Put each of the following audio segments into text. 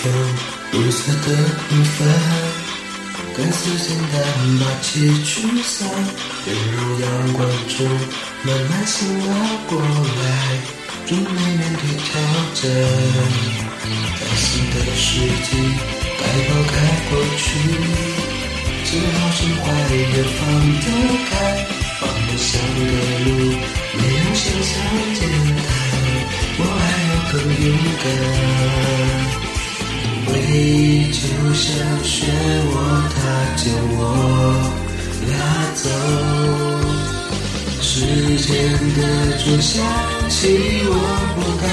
生的微风，绿色的平凡，看似简单，把结局散，便如阳光中慢慢醒了过来，准备面对挑战。在新的世纪，该抛开过去，只好心怀也放得开，往梦想的路，没有想象简单，我还要更勇敢。回忆就像漩涡，它将我拉走。时间的钟响起，我不该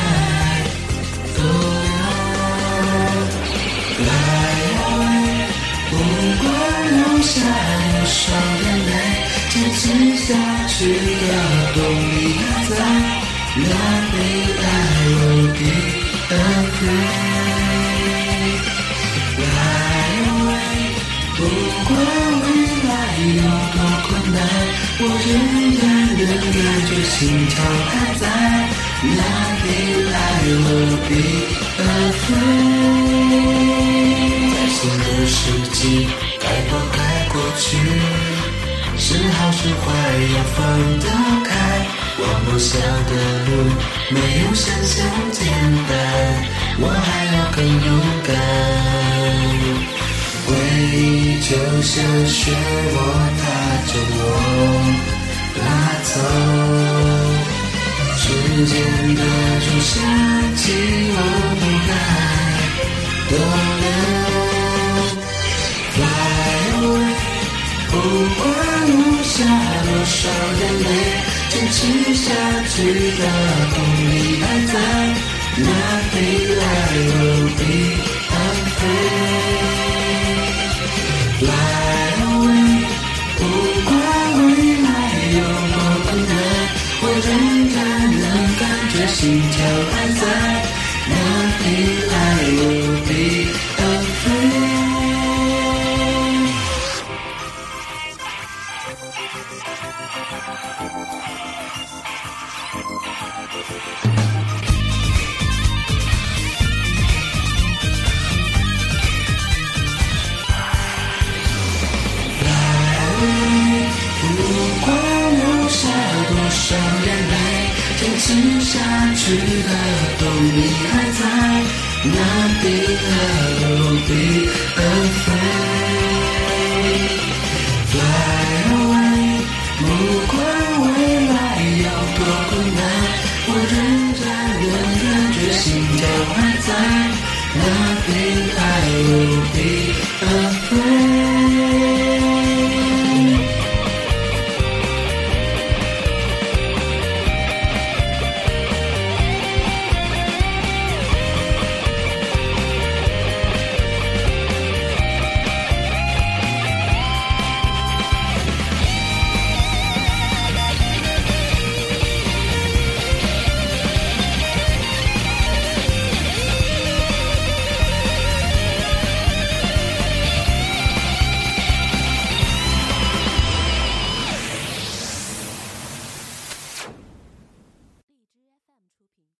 逗留。Fly away，不管留下多少眼泪，坚持下去的动力还在。Nothing I will be afraid. 管未来有多困难，我仍然能感觉心跳还在。Nothing I will be afraid。在新的世纪，该抛开过去，是好是坏要放得开。往梦想的路，没有想象像漩涡，它将我拉走。时间的钟响起，我不该逗留。Fly away，不管留下多少眼泪。坚持下去的动力还在，Nothing I will be 心跳还在，Nothing I will be afraid。咽下去的风你还在哪里还有路底而废 fly away 不管未来有多困难我仍然能感觉心跳还在那片白雾里